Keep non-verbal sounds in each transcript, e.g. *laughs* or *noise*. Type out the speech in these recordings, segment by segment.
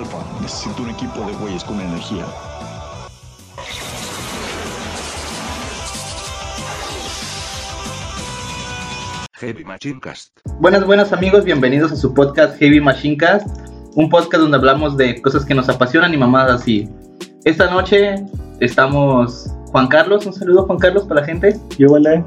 Alfa, necesito un equipo de güeyes con energía. Heavy Machine Cast. Buenas, buenas amigos, bienvenidos a su podcast Heavy Machine Cast, un podcast donde hablamos de cosas que nos apasionan y mamadas así. Esta noche estamos Juan Carlos, un saludo Juan Carlos para la gente. ¿Qué huele?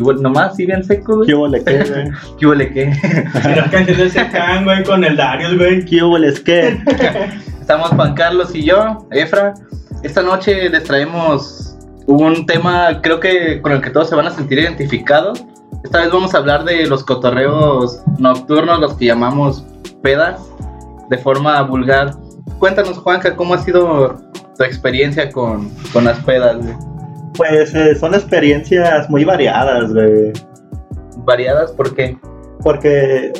Bueno, nomás, sí, bien seco, güey. ¿Qué huele qué, *laughs* güey? ¿Qué huele qué? Y las canciones de Secán, güey, con el Darius, güey. ¿Qué huele qué? *laughs* Estamos Juan Carlos y yo, Efra. Esta noche les traemos un tema, creo que con el que todos se van a sentir identificados. Esta vez vamos a hablar de los cotorreos nocturnos, los que llamamos pedas, de forma vulgar. Cuéntanos, Juanca, ¿cómo ha sido tu experiencia con, con las pedas? güey? Pues eh, son experiencias muy variadas, güey. Variadas, ¿por qué? Porque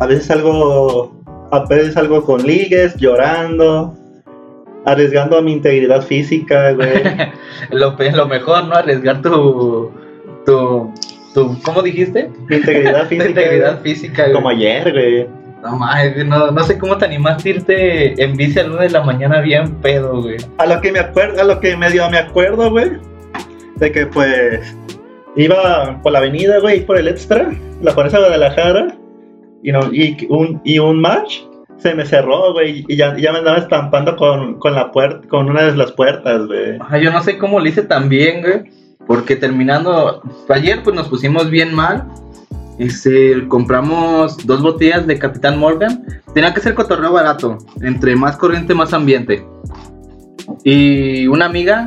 a veces algo, a veces algo con ligues, llorando, arriesgando a mi integridad física, güey. *laughs* lo, lo mejor, ¿no? Arriesgar tu, tu, tu ¿cómo dijiste? Mi integridad *laughs* Tu física. integridad güey. física. güey. Como ayer, güey. No, no, no sé cómo te animaste a irte en bici a la de la mañana bien pedo, güey. A lo que me acuerdo, a lo que medio me acuerdo, güey. De que pues iba por la avenida, güey, por el extra, la Fuerza Guadalajara, y, no, y, un, y un match se me cerró, güey, y ya, ya me andaba estampando con, con la puerta, con una de las puertas, güey. Yo no sé cómo lo hice tan bien, güey. Porque terminando, ayer pues nos pusimos bien mal. Este, compramos dos botellas de Capitán Morgan. Tenía que ser cotorreo barato. Entre más corriente, más ambiente. Y una amiga,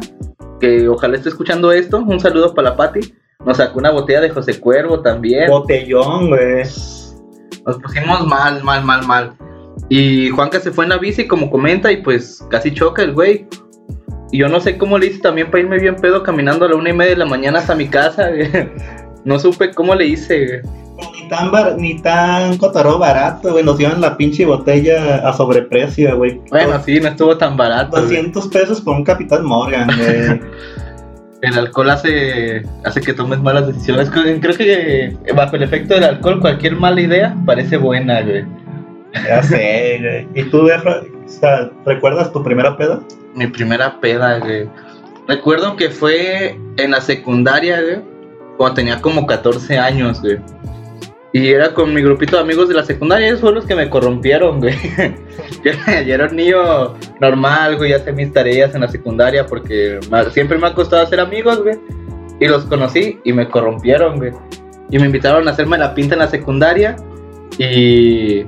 que ojalá esté escuchando esto, un saludo para la Pati. Nos sacó una botella de José Cuervo también. Botellón, güey. Nos pusimos mal, mal, mal, mal. Y Juanca se fue en la bici, como comenta, y pues casi choca el güey. Y yo no sé cómo le hice también para irme bien pedo caminando a la una y media de la mañana hasta mi casa, güey. No supe cómo le hice, güey. Ni tan, bar- ni tan cotorreo barato, güey. Nos dieron la pinche botella a sobreprecio, güey. Bueno, sí, no estuvo tan barato. güey. 200 pesos por un Capitán Morgan, güey. *laughs* El alcohol hace, hace que tomes malas decisiones. Creo que eh, bajo el efecto del alcohol, cualquier mala idea parece buena, güey. ya sé, güey. ¿Y tú, Efra, o sea, recuerdas tu primera peda? Mi primera peda, güey. Recuerdo que fue en la secundaria, güey. Cuando tenía como 14 años, güey. Y era con mi grupito de amigos de la secundaria. Esos fueron los que me corrompieron, güey. *laughs* yo, yo era un niño normal, güey. Hacía mis tareas en la secundaria porque siempre me ha costado hacer amigos, güey. Y los conocí y me corrompieron, güey. Y me invitaron a hacerme la pinta en la secundaria. Y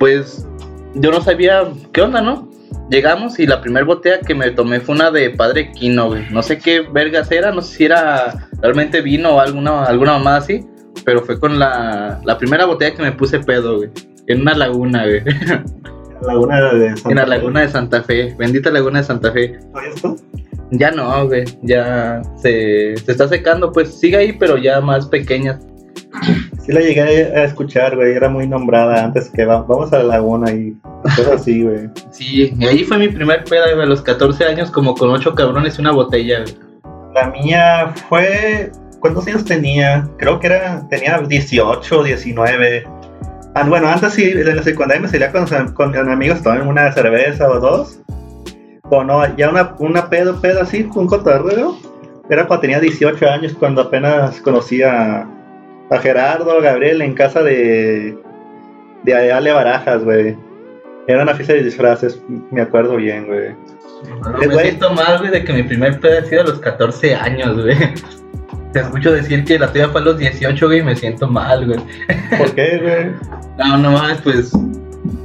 pues yo no sabía qué onda, ¿no? Llegamos y la primera botella que me tomé fue una de Padre Quino, güey. No sé qué vergas era, no sé si era realmente vino o alguna, alguna mamada así. Pero fue con la, la primera botella que me puse pedo, güey. En una laguna, güey. *laughs* Laguna de Santa En la Fe. laguna de Santa Fe. Bendita laguna de Santa Fe. ¿Todavía está? Ya no, güey. Ya se, se está secando, pues sigue ahí, pero ya más pequeña. Sí la llegué a escuchar, güey. Era muy nombrada antes que va- vamos a la laguna y cosas *laughs* así, güey. Sí, y ahí fue mi primer peda, güey, a los 14 años, como con ocho cabrones y una botella, güey. La mía fue... ¿Cuántos años tenía? Creo que era... Tenía 18 o 19. Ah, bueno, antes sí, en la secundaria me salía con, con, con amigos tomaban una cerveza o dos. O no, ya una, una pedo, pedo así, un cotorreo. Era cuando tenía 18 años, cuando apenas conocía a Gerardo, Gabriel en casa de, de Ale Barajas, güey. Era una fiesta de disfraces, me acuerdo bien, güey. Me siento mal, güey, de que mi primer pedo ha sido a los 14 años, güey. Te escucho decir que la tuya fue a los 18, güey, y me siento mal, güey. ¿Por qué, güey? No, no mames, pues.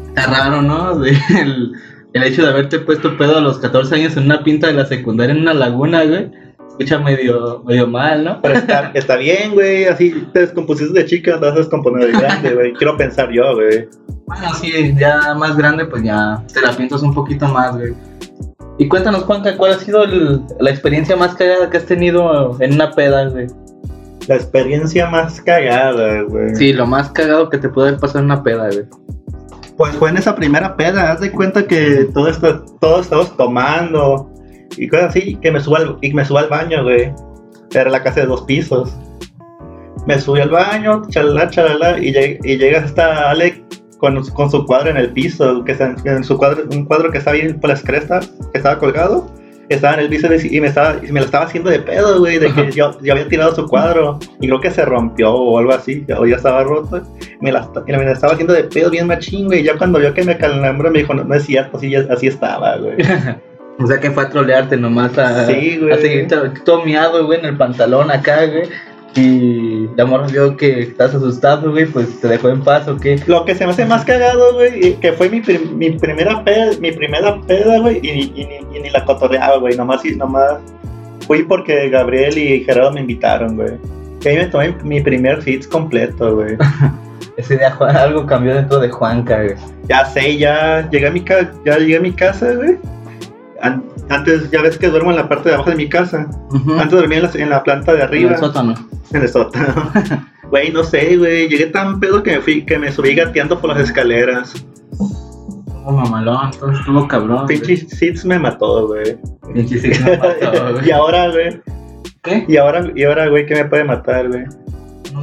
Está raro, ¿no? El, el hecho de haberte puesto pedo a los 14 años en una pinta de la secundaria en una laguna, güey. Escucha medio, medio mal, ¿no? Pero está, está bien, güey. Así te descompusiste de chica, te vas a descomponer de grande, güey. Quiero pensar yo, güey. Bueno, sí, ya más grande, pues ya te la piensas un poquito más, güey. Y cuéntanos, Juanca, ¿cuál ha sido el- la experiencia más cagada que has tenido en una peda, güey? La experiencia más cagada, güey. Sí, lo más cagado que te puede haber pasado en una peda, güey. Pues fue en esa primera peda. Haz de cuenta que todo esto, todos estamos tomando y cosas así. Que me subo al, y me subo al baño, güey. Era la casa de dos pisos. Me subí al baño, chalala, chalala. Y, lleg- y llega hasta Ale con, con su cuadro en el piso, que está en su cuadro, un cuadro que está bien por las crestas, que estaba colgado. Estaba en el piso y me, estaba, y me lo estaba haciendo de pedo, güey, de que *laughs* yo, yo había tirado su cuadro y creo que se rompió o algo así, o ya estaba roto. Me la, me la estaba haciendo de pedo bien machín, güey. y Ya cuando vio que me calambró, me dijo, no, no es cierto, así, así estaba, güey. *laughs* O sea que fue a trolearte nomás a, Sí, güey. a seguir miado, güey, en el pantalón acá, güey. Y la morra vio que estás asustado, güey, pues te dejó en paz o qué. Lo que se me hace más cagado, güey, y que fue mi, prim- mi primera peda, mi primera peda, güey, y, y ni- y ni la cotorreaba, güey, nomás, y- nomás fui porque Gabriel y Gerardo me invitaron, güey. Que ahí me tomé mi primer fits completo, güey. *laughs* Ese día Juan, algo cambió dentro de Juanca, güey. Ya sé, ya llegué a mi, ca- ya llegué a mi casa, güey. An- antes, ya ves que duermo en la parte de abajo de mi casa. Antes dormía en la, en la planta de En arriba. el sótano. En el sótano. *laughs* Güey, no sé, güey. Llegué tan pedo que me fui, que me subí gateando por las escaleras. Estuvo mamalón, entonces estuvo cabrón. Pinche Sits me mató, güey. Pinche sí me mató, *laughs* güey. y ahora, güey. ¿Qué? Y ahora, y ahora, güey, ¿qué me puede matar, güey?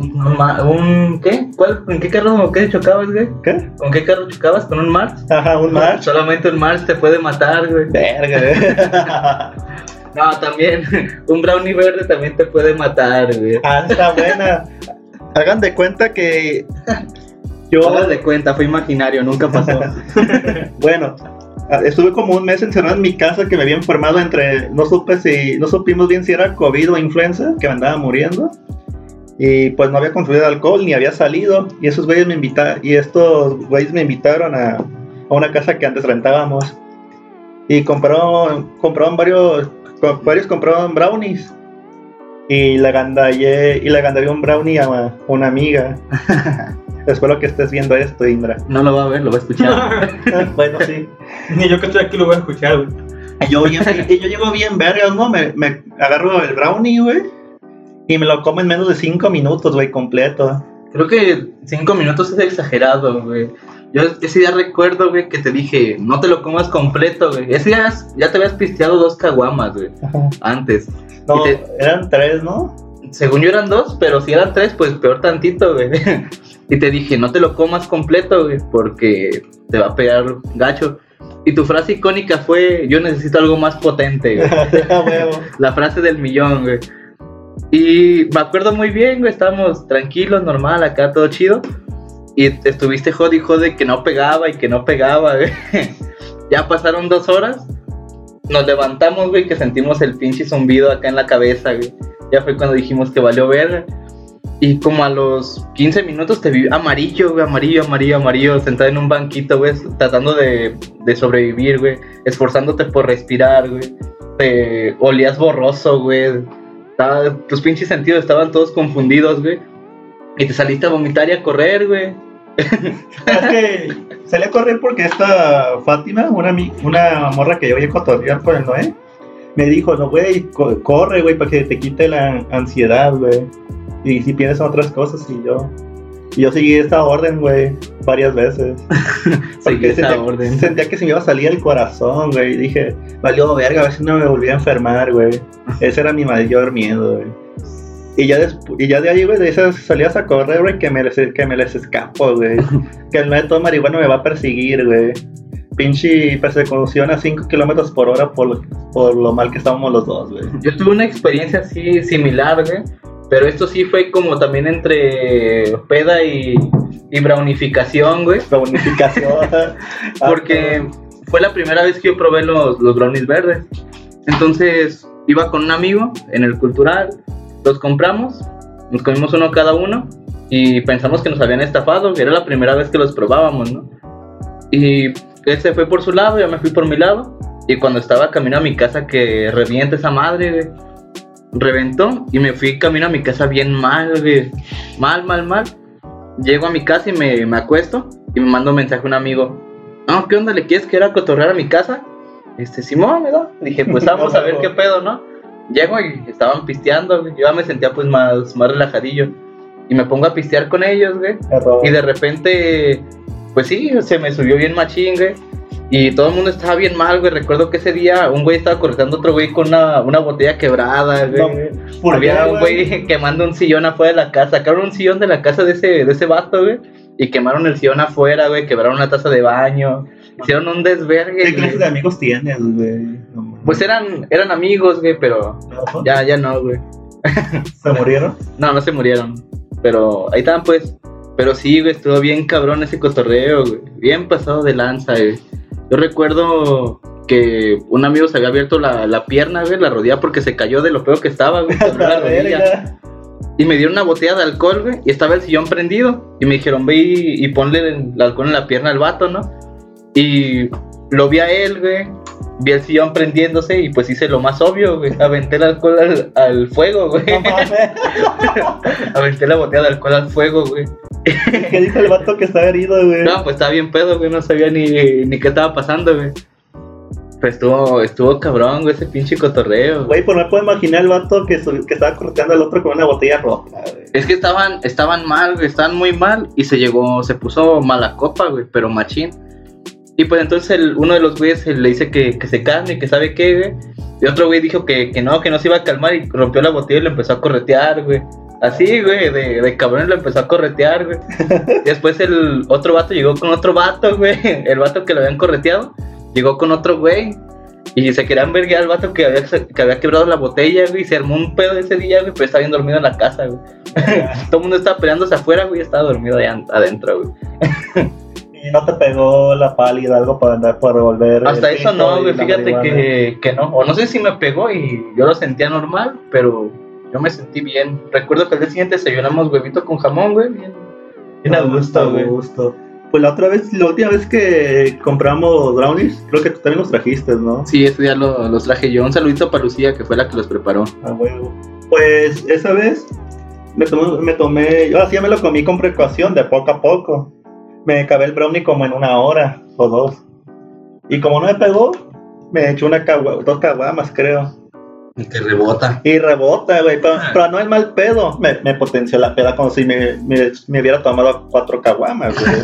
Un, un ma- un- ¿Qué? ¿Cuál? ¿En qué carro qué chocabas, güey? ¿Qué? ¿Con qué carro chocabas? ¿Con un Mars? Ajá, un match. Solamente un Mars te puede matar, güey. Verga, güey. *laughs* No, también, *laughs* un brownie verde también te puede matar, güey. ah, está buena. Hagan de cuenta que yo, *laughs* Hagas de cuenta, fue imaginario, nunca pasó. bueno, ah, estuve como un mes encerrado en mi casa que me había enfermado entre, no supe si, no supimos bien si era COVID o influenza, que me andaba muriendo. Y pues no había consumido alcohol ni había salido. Y esos güeyes me invitaron, y estos güeyes me invitaron a, a una casa que antes rentábamos. Y compraron, compraron varios, varios compraron brownies. Y le agandallé, y le agandallé un brownie a una amiga. *laughs* Espero que estés viendo esto, Indra. No lo va a ver, lo va a escuchar. *laughs* bueno, sí. *laughs* Ni yo que estoy aquí lo voy a escuchar, güey. Y yo, yo llego bien vergas, ¿no? Me, me agarro el brownie, güey. Y me lo como en menos de 5 minutos, güey, completo. Creo que cinco minutos es exagerado, güey. Yo ese día recuerdo, güey, que te dije, no te lo comas completo, güey. Ese día ya te habías pisteado dos caguamas, güey, antes. No, te- eran tres, ¿no? Según yo eran dos, pero si eran tres, pues peor tantito, güey. *laughs* Y te dije, no te lo comas completo, güey, porque te va a pegar gacho. Y tu frase icónica fue, yo necesito algo más potente, güey. *laughs* La frase del millón, güey. Y me acuerdo muy bien, güey, estábamos tranquilos, normal, acá todo chido. Y estuviste jode y jode que no pegaba y que no pegaba, güey. *laughs* Ya pasaron dos horas. Nos levantamos, güey, que sentimos el pinche zumbido acá en la cabeza, güey. Ya fue cuando dijimos que valió ver. Y como a los 15 minutos te vi amarillo, güey, amarillo, amarillo, amarillo, sentado en un banquito, güey, tratando de, de sobrevivir, güey, esforzándote por respirar, güey. Te olías borroso, güey. Estaba- tus pinches sentidos estaban todos confundidos, güey. Y te saliste a vomitar y a correr, güey. Es que salí a correr porque esta Fátima, una, una morra que yo voy a cotorrear con el Noé, me dijo, no, güey, co- corre, güey, para que te quite la ansiedad, güey. Y si piensas en otras cosas, y yo... Yo seguí esta orden, güey, varias veces. *laughs* Seguí Porque esa sentía, orden. sentía que se me iba a salir el corazón, güey. Dije, valió verga, a ver si no me volví a enfermar, güey. *laughs* Ese era mi mayor miedo, güey. Y ya, y ya de ahí, güey, de esas salidas a correr, güey, que me les, que me les escapo, güey. *laughs* que el no de todo marihuana me va a perseguir, güey. Pinche persecución a 5 kilómetros por hora por, por lo mal que estábamos los dos, güey. Yo tuve una experiencia así similar, güey. Pero esto sí fue como también entre peda y, y brownificación, güey. La bonificación. *laughs* Porque fue la primera vez que yo probé los, los brownies verdes. Entonces iba con un amigo en el cultural, los compramos, nos comimos uno cada uno y pensamos que nos habían estafado, que era la primera vez que los probábamos, ¿no? Y él se fue por su lado, yo me fui por mi lado. Y cuando estaba camino a mi casa, que revienta esa madre, güey, reventó y me fui camino a mi casa bien mal, güey. Mal, mal, mal. Llego a mi casa y me, me acuesto y me manda un mensaje a un amigo. No, ¿qué onda? ¿Le quieres que ir a cotorrear a mi casa? Este, Simón, ¿verdad? Dije, pues vamos a ver qué *laughs* pedo, ¿no? Llego y estaban pisteando, güey. Yo ya me sentía pues más, más relajadillo. Y me pongo a pistear con ellos, güey. Y de repente, pues sí, se me subió bien machín, güey. Y todo el mundo estaba bien mal, güey. Recuerdo que ese día un güey estaba cortando a otro güey con una, una botella quebrada, güey. No, ¿por Había qué, un güey *laughs* quemando un sillón afuera de la casa. Sacaron un sillón de la casa de ese, de ese vato, güey. Y quemaron el sillón afuera, güey, quebraron una taza de baño. Hicieron un desvergue. ¿Qué clase de amigos tienes, güey? No. Pues eran, eran amigos, güey, pero ¿No? ya, ya no, güey. ¿Se murieron? *laughs* No, no se murieron. Pero ahí estaban, pues. Pero sí, güey, estuvo bien cabrón ese cotorreo, güey. Bien pasado de lanza, güey. Yo recuerdo que un amigo se había abierto la, la pierna, güey, la rodilla porque se cayó de lo peor que estaba, güey. *laughs* la La rodilla. Y me dieron una botella de alcohol, güey, y estaba el sillón prendido. Y me dijeron, ve y, y ponle el alcohol en la pierna al vato, ¿no? Y lo vi a él, güey. Vi el sillón prendiéndose y pues hice lo más obvio, güey. Aventé el alcohol al, al fuego, güey. No mames. *laughs* Aventé la botella de alcohol al fuego, güey. *laughs* ¿Qué dijo el vato que estaba herido, güey? No, pues estaba bien pedo, güey. No sabía ni, ni qué estaba pasando, güey. Pero estuvo, estuvo cabrón, güey, ese pinche cotorreo. Güey, pues no me puedo imaginar el vato que, su- que estaba corteando al otro con una botella rota, güey. Es que estaban, estaban mal, güey, estaban muy mal y se llegó, se puso mala copa, güey, pero machín. Y pues entonces el- uno de los güeyes le dice que, que se calme, que sabe qué, güey. Y otro güey dijo que, que no, que no se iba a calmar y rompió la botella y lo empezó a corretear, güey. Así, güey, de, de cabrón lo empezó a corretear, güey. *laughs* Después el otro vato llegó con otro vato, güey. *laughs* El vato que lo habían correteado, llegó con otro güey. Y se querían verguear al vato que había, que había quebrado la botella, güey. Y se armó un pedo ese día, güey, pero estaba bien dormido en la casa, güey. *laughs* Todo el mundo estaba peleándose afuera, güey, estaba dormido allá adentro, güey. Y no te pegó la pálida, algo para andar por revolver. Hasta eso no, güey, fíjate que, que no. O no sé si me pegó y yo lo sentía normal, pero yo me sentí bien. Recuerdo que al día siguiente desayunamos huevito con jamón, güey, bien, bien a gusto, güey. gusto. Pues la otra vez, la última vez que compramos brownies, creo que tú también los trajiste, ¿no? Sí, ese día lo- los traje yo. Un saludito para Lucía, que fue la que los preparó. A huevo. Pues esa vez me tomé, me tomé, yo así ya me lo comí con precaución, de poco a poco. Me acabé el brownie como en una hora o dos. Y como no me pegó, me eché una cagua- dos caguamas, creo. Y que rebota. Y rebota, güey, pero, Ah. pero no es mal pedo. Me, me potenció la peda como si me, me, me hubiera tomado cuatro caguamas, güey.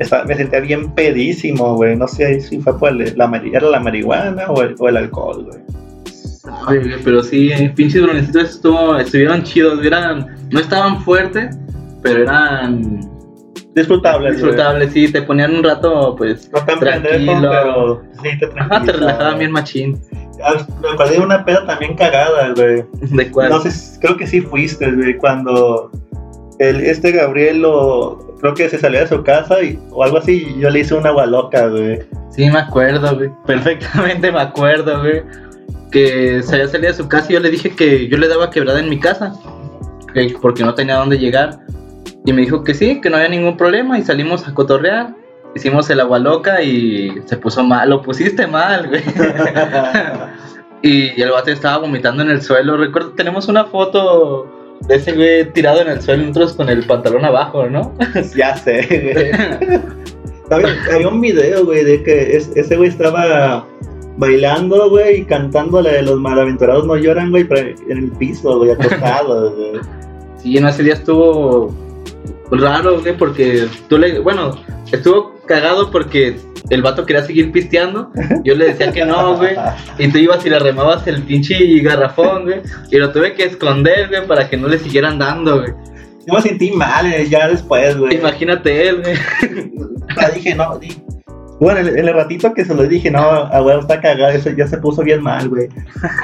*laughs* Me sentía bien pedísimo, güey. No sé si fue por el- la, era la marihuana o el, o el alcohol, güey. Ay, güey, pero sí, eh, pinches bronecitos estuvo, estuvieron chidos. Eran, no estaban fuertes, pero eran Disfrutable, güey. disfrutables. Sí, te ponían un rato, pues, No tan pendejo, tranquilo. pero sí te Ajá, te relajaban bien machín. Me acordé de una peda también cagada, güey. ¿De cuál? No sé, creo que sí fuiste, güey, cuando el, este Gabriel lo, creo que se salió de su casa y, o algo así, y yo le hice una agua loca, güey. Sí, me acuerdo, güey. Perfectamente me acuerdo, güey. Que se había salido de su casa y yo le dije que yo le daba quebrada en mi casa. que- porque no tenía dónde llegar. Y me dijo que sí, que no había ningún problema. Y salimos a cotorrear. Hicimos el agua loca y se puso mal. Lo pusiste mal, güey. *laughs* y el vato estaba vomitando en el suelo. Recuerdo, tenemos una foto de ese güey tirado en el suelo, nosotros con el pantalón abajo, ¿no? *laughs* ya sé, güey. *laughs* Había, un video, güey, de que es- ese güey estaba bailando, güey, y cantando la de los malaventurados no lloran, güey, en el piso, güey, acostado, güey. Sí, en ese día estuvo raro, güey, porque tú le. Bueno, estuvo cagado porque el vato quería seguir pisteando. Yo le decía que no, güey. Y tú ibas y le remabas el pinche garrafón, güey. Y lo tuve que esconder, güey, para que no le siguieran dando, güey. Yo me sentí mal eh, ya después, güey. Imagínate él, güey. Dije, no, di- Bueno, en el, ratito que se lo dije, no, a huevo está cagado, eso ya se puso bien mal, güey.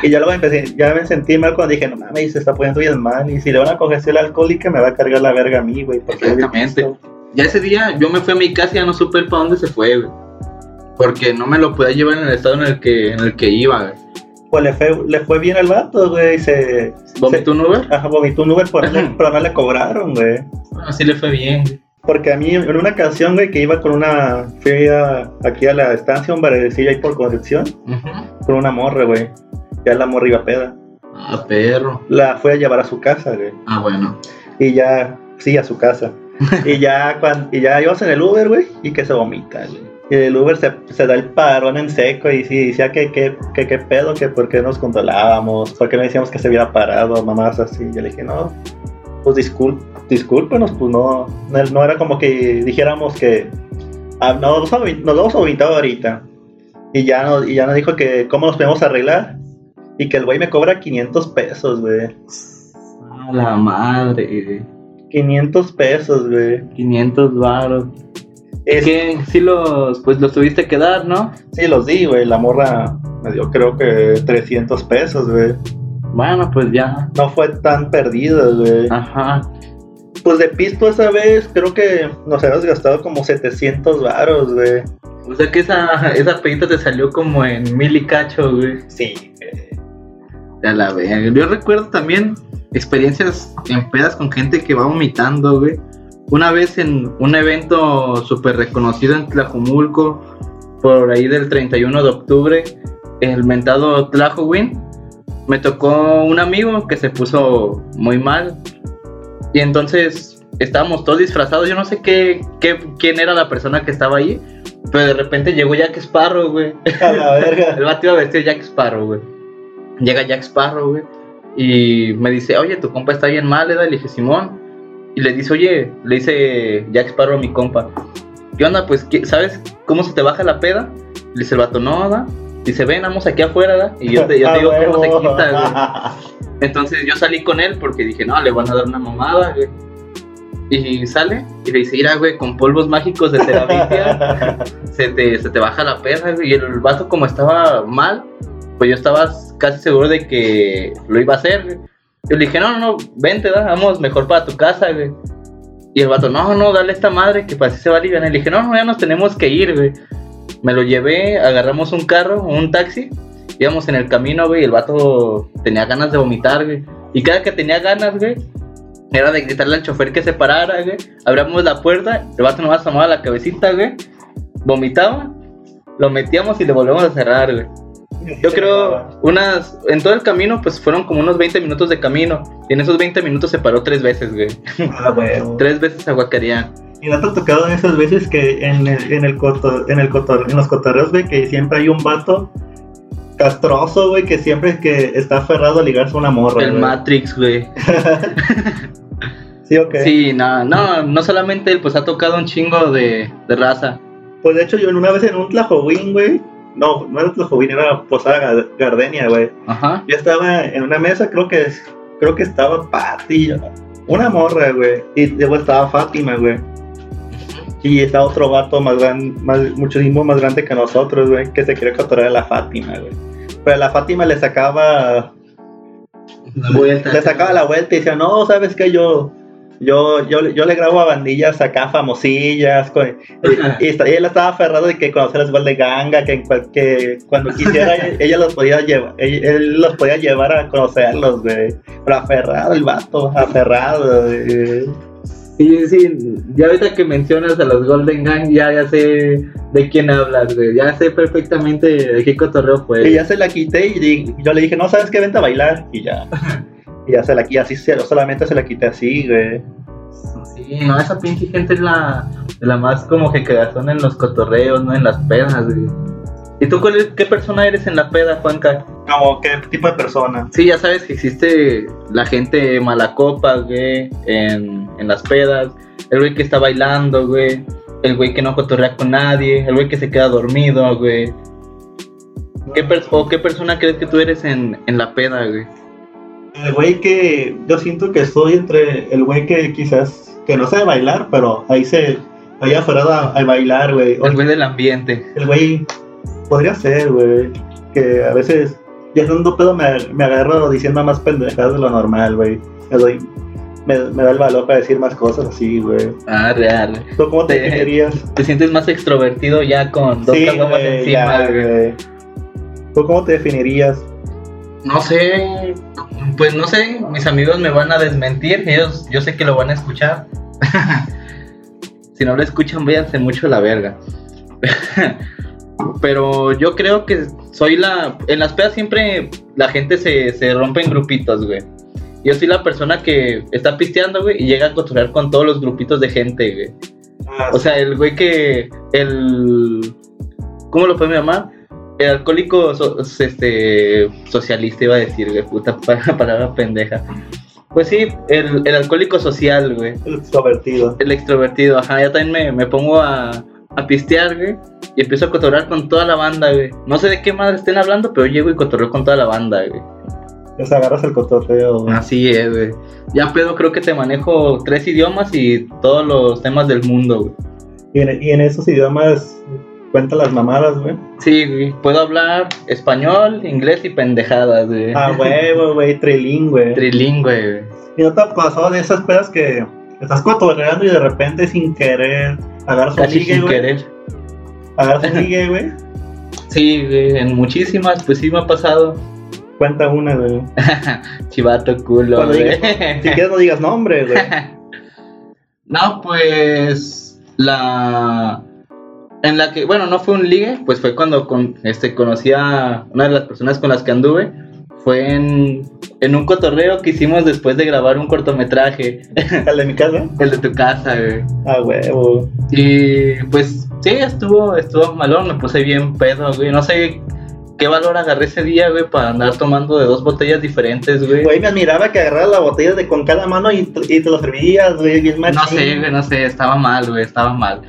Y ya luego empecé, ya me sentí mal cuando dije, no mames, se está poniendo bien mal. Y si le van a congestión alcohólica, me va a cargar la verga a mí, güey. Exactamente. Ya ese día yo me fui a mi casa y ya no supe para dónde se fue, güey. Porque no me lo podía llevar en el estado en el que, en el que iba, güey. Pues le fue, le fue bien al vato, güey. Se, ¿Vomitó un Uber? ajá, vomitó un Uber, por pero no le cobraron, güey. Bueno, sí le fue bien, güey. Porque a mí, en una ocasión, güey, que iba con una feria aquí a la estancia, un barecillo ahí por Concepción, con una morra, güey. Ya la morra iba peda. Ah, perro. La fue a llevar a su casa, güey. Ah, bueno. Y ya, sí, a su casa. *laughs* y ya cuando, y ya ibas en el Uber, güey, y que se vomita, güey. Y el Uber se, se da el parón en seco y sí, decía que qué que, qué pedo, que por qué nos controlábamos, por qué no decíamos que se hubiera parado, mamás así. Yo le dije, no, pues discul discúlpenos, pues no, no, era como que dijéramos que ah, nos, nos vamos a vomitar ahorita. Y ya, nos, y ya nos dijo que cómo nos podemos arreglar. Y que el güey me cobra 500 pesos, güey. A la madre. 500 pesos, güey. 500 baros. Es- Que sí los, pues los tuviste que dar, ¿no? Sí, los di, güey. La morra me dio creo que 300 pesos, güey. Bueno, pues ya. No fue tan perdido, güey. Ajá. Pues de pisto esa vez creo que nos habíamos gastado como 700 varos, güey. O sea que esa, esa pedita te salió como en mil y cacho, güey. Sí. Ya la. Yo recuerdo también experiencias en pedas con gente que va vomitando, güey. Una vez en un evento súper reconocido en Tlajumulco, por ahí del 31 de octubre, el mentado Tlajowin, me tocó un amigo que se puso muy mal. Y entonces estábamos todos disfrazados. Yo no sé qué, qué- quién era la persona que estaba ahí, pero de repente llegó Jack Sparrow, güey. A la verga. *laughs* El vato iba vestido Jack Sparrow, güey. Llega Jack Sparrow, güey. Y me dice, oye, tu compa está bien mal, ¿verdad? Le dije, Simón. Y le dice, oye, le dice Jack Sparrow a mi compa. ¿Qué onda? Pues, ¿qué- ¿sabes cómo se te baja la peda? Le dice el vato, no, ¿verdad? Dice, ven, vamos aquí afuera, ¿verdad? Y yo te, yo *laughs* te A digo cómo se quita, güey. *laughs* Entonces yo salí con él porque dije, no, le van a dar una mamada, güey. Y sale y le dice, mira, güey, con polvos mágicos de terapia *laughs* se te, se te baja la perra, güey. Y el vato, como estaba mal, pues yo estaba casi seguro de que lo iba a hacer, güey. Yo le dije, no, no, no, vente, da, vamos mejor para tu casa, güey. Y el vato, no, no, dale a esta madre que para así se va a aliviar. Y le dije, no, no, ya nos tenemos que ir, güey. Me lo llevé, agarramos un carro, un taxi, íbamos en el camino, güey, y el vato tenía ganas de vomitar, güey. Y cada que tenía ganas, güey, era de gritarle al chofer que se parara, güey. Abríamos la puerta, el vato nomás tomaba la cabecita, güey. Vomitaba, lo metíamos y le volvemos a cerrar, güey. Yo creo unas, en todo el camino, pues fueron como unos 20 minutos de camino. Y en esos 20 minutos se paró tres veces, güey. Ah, huevo. *laughs* Tres veces aguacarían. Y no te ha tocado en esas veces que en el, en el, coto- en el en los cotorreos, güey, que siempre hay un vato castroso, güey, que siempre que está aferrado a ligarse a una morra, El. Matrix, güey. *laughs* ¿Sí o qué? Sí, no, no, no solamente él, pues ha tocado un chingo de, de raza. Pues de hecho, yo una vez en un Tlajowin, güey, no, no era Tlajowin, era Posada Gar- Gardenia, güey. Ajá. Yo estaba en una mesa, creo que creo que estaba Pati, una morra, güey, y luego estaba Fátima, güey. Y estaba otro vato más grande, más, muchísimo más grande que nosotros, güey, que se quería capturar a la Fátima, güey. Pero a la Fátima le sacaba, La vuelta. le sacaba la vuelta y decía, no, ¿sabes qué? Yo, yo, yo, yo le grabo a bandillas acá famosillas, con- y, y esta- y él estaba aferrado de que conocer igual de ganga, que, cuando quisiera *laughs* ella los podía llevar, él, él los podía llevar a conocerlos, güey. Pero aferrado el vato, aferrado, güey. Sí, sí, ya ahorita que mencionas a los Golden Gang, ya, ya sé de quién hablas, güey. Ya sé perfectamente de qué cotorreo fue. Y ya se la quité y yo le dije, no, ¿sabes qué? Vente a bailar. Y ya. *laughs* Y ya se la quité, así solamente se la quité así, güey. Sí, no, esa pinche gente es la, la más como que cagazón en los cotorreos, no en las pedas, güey. ¿Y tú cuál es- qué persona eres en la peda, Juanca? Como, ¿qué tipo de persona? Sí, ya sabes que existe la gente mala copa, güey, en, en las pedas. El güey que está bailando, güey. El güey que no cotorrea con nadie. El güey que se queda dormido, güey. ¿Qué, o qué persona crees que tú eres en, en la peda, güey? El güey que yo siento que estoy entre el güey que quizás que no sabe bailar, pero ahí se ahí aferrado a, a bailar, güey. El güey del ambiente. El güey podría ser, güey, que a veces ya estando pedo me, me agarro diciendo más pendejadas de lo normal, güey. Me doy me, me da el valor para decir más cosas así, güey. Ah, real. ¿Tú cómo te Te- definirías? Te sientes más extrovertido ya con dos caguamas güey, encima, ya, güey. ¿Tú cómo te definirías? No sé, pues no sé, mis amigos me van a desmentir, ellos yo sé que lo van a escuchar. *laughs* si no lo escuchan, váyanse mucho la verga. *laughs* Pero yo creo que soy la... En las pedas siempre la gente se, se rompe en grupitos, güey. Yo soy la persona que está pisteando, güey, y llega a cotorrear con todos los grupitos de gente, güey. O sea, el güey que. El. ¿Cómo lo podemos llamar? El alcohólico so- este, socialista, iba a decir, güey, puta pa- *laughs* palabra pendeja. Pues sí, el, el alcohólico social, güey. extrovertido. El extrovertido, ajá. Yo también me, me pongo a, a pistear, güey. Y empiezo a cotorrear con toda la banda, güey. No sé de qué madre estén hablando, pero llego y cotorreo con toda la banda, güey. Les agarras el cotorreo, güey. Así es, güey. Ya pedo, creo que te manejo tres idiomas y todos los temas del mundo, güey. Y en, y en esos idiomas cuenta las mamadas, güey. Sí, güey. Puedo hablar español, inglés y pendejadas, güey. Ah, huevo, güey, trilingüe. Trilingüe, güey. ¿Y no te pasó de esas pedas que estás cotorreando y de repente sin querer agarras un ligue, sin güey? querer. Agarras un ligue, güey. Sí, güey. En muchísimas, pues sí me ha pasado. Cuenta una, güey. *laughs* Chivato culo, Cuando güey. digas- Si quieres no digas nombre, güey. *laughs* No, pues la en la que, bueno, no fue un ligue, pues fue cuando con, este conocí a una de las personas con las que anduve. Fue en, en un cotorreo que hicimos después de grabar un cortometraje, *laughs* El de mi casa. el de tu casa, güey. Ah, huevo. Y pues sí, estuvo, estuvo malón, me puse bien pedo, güey. No sé qué valor agarré ese día, güey, para andar tomando de dos botellas diferentes, güey. Güey, me admiraba que agarras la botella de con cada mano y, y te lo servías, güey, bien. No sé, güey, no sé, estaba mal, güey, estaba mal.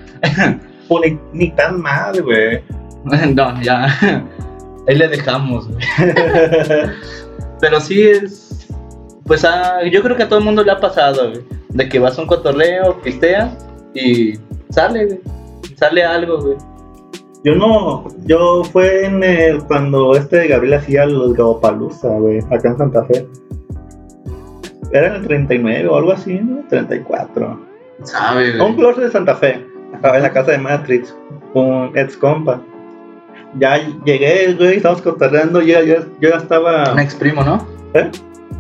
O *laughs* Ni, ni tan mal, güey. *laughs* no, ya. Ahí le dejamos, güey. *laughs* Pero sí es. Pues a- yo creo que a todo el mundo le ha pasado, güey. De que vas a un cotorreo, pisteas y sale, güey. Sale algo, güey. Yo no, yo fue en el, cuando este Gabriel hacía los Gabopalooza, güey, acá en Santa Fe. Era en el 39 o algo así, ¿no? 34. Sabe, Un closet de Santa Fe, en la casa de Matrix, un ex compa. Ya llegué, güey, estábamos cotorreando, yo, yo, yo ya estaba, Un ex primo, ¿no? ¿eh?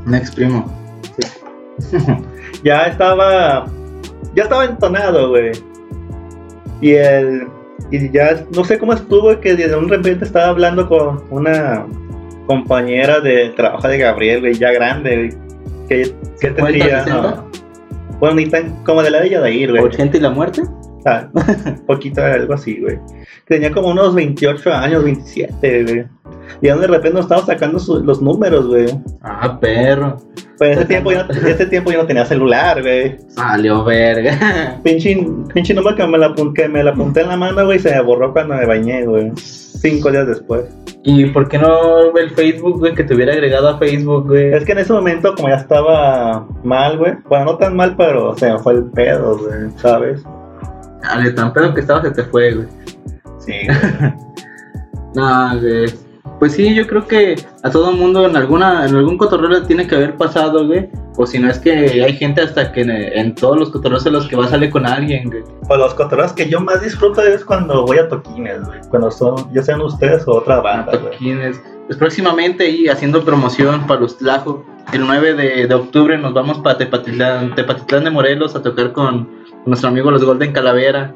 Un ex primo. *laughs* ya estaba, ya estaba entonado, güey. Y el, y ya, no sé cómo estuvo, que de un repente estaba hablando con una compañera de trabajo de Gabriel, güey, ya grande, güey. Que, que 50, tendría, 60? no, bueno, ni tan, como de la de Yadair, güey. 80 y la muerte. Ah, *laughs* poquito, algo así, güey. Tenía como unos 28 años, 27, güey. Y de repente nos estábamos sacando su- los números, güey. Ah, perro. Pues ese tiempo, no, ese tiempo yo no tenía celular, güey. Salió verga. *laughs* Pinche, pinche número que me, la, que me la apunté en la mano, güey, se me borró cuando me bañé, güey. Cinco días después. ¿Y por qué no el Facebook, güey? Que te hubiera agregado a Facebook, güey. Es que en ese momento, como ya estaba mal, güey. Bueno, no tan mal, pero se me fue el pedo, güey, ¿sabes? Dale, tan pedo que estaba se te fue, güey. Sí, *laughs* güey. No, güey. Pues sí, yo creo que a todo mundo en alguna en algún cotorreo le tiene que haber pasado, güey. O si no es que hay gente hasta que en, en todos los cotorreos en los que va sale con alguien, güey. Pues los cotorreos que yo más disfruto es cuando voy a toquines, güey. Cuando son, ya sean ustedes o otra banda, güey. Toquines. Pues próximamente y haciendo promoción para los Tlajo. El 9 de, de octubre nos vamos para Tepatitlán, Tepatitlán de Morelos a tocar con nuestro amigo los Golden Calavera.